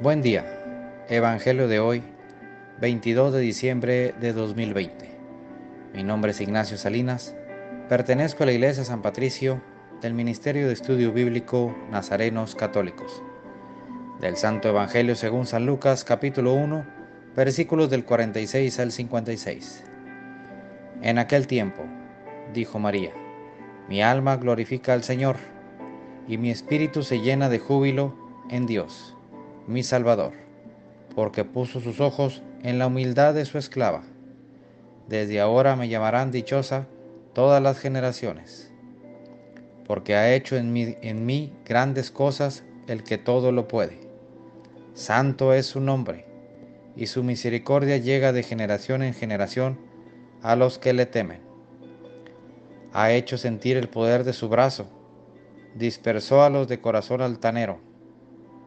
Buen día. Evangelio de hoy, 22 de diciembre de 2020. Mi nombre es Ignacio Salinas. Pertenezco a la Iglesia San Patricio del Ministerio de Estudio Bíblico Nazarenos Católicos. Del Santo Evangelio según San Lucas, capítulo 1, versículos del 46 al 56. En aquel tiempo, dijo María, mi alma glorifica al Señor, y mi espíritu se llena de júbilo en Dios mi Salvador, porque puso sus ojos en la humildad de su esclava. Desde ahora me llamarán dichosa todas las generaciones, porque ha hecho en mí, grandes cosas el que todo lo puede. Santo es su nombre, y su misericordia llega de generación en generación a los que le temen. Ha hecho sentir el poder de su brazo, dispersó a los de corazón altanero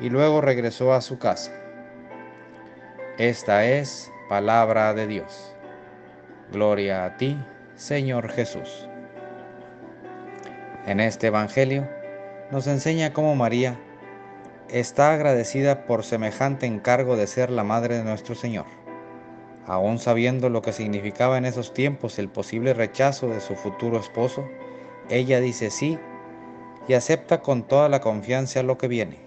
y luego regresó a su casa. Esta es palabra de Dios. Gloria a ti, Señor Jesús. En este Evangelio nos enseña cómo María está agradecida por semejante encargo de ser la madre de nuestro Señor. Aún sabiendo lo que significaba en esos tiempos el posible rechazo de su futuro esposo, ella dice sí y acepta con toda la confianza lo que viene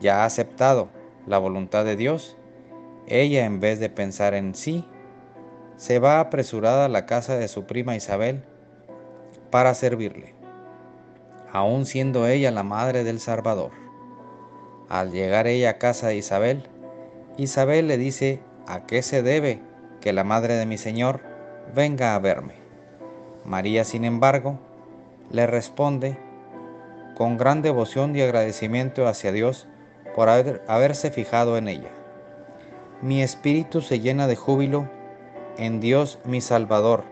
ya ha aceptado la voluntad de Dios, ella en vez de pensar en sí, se va apresurada a la casa de su prima Isabel para servirle, aun siendo ella la madre del Salvador. Al llegar ella a casa de Isabel, Isabel le dice a qué se debe que la madre de mi Señor venga a verme. María, sin embargo, le responde con gran devoción y agradecimiento hacia Dios por haberse fijado en ella. Mi espíritu se llena de júbilo en Dios mi Salvador,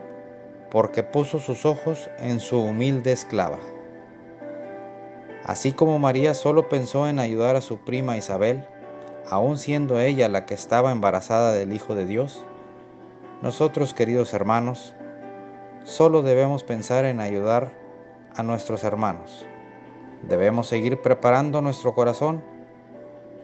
porque puso sus ojos en su humilde esclava. Así como María solo pensó en ayudar a su prima Isabel, aun siendo ella la que estaba embarazada del Hijo de Dios, nosotros, queridos hermanos, solo debemos pensar en ayudar a nuestros hermanos. Debemos seguir preparando nuestro corazón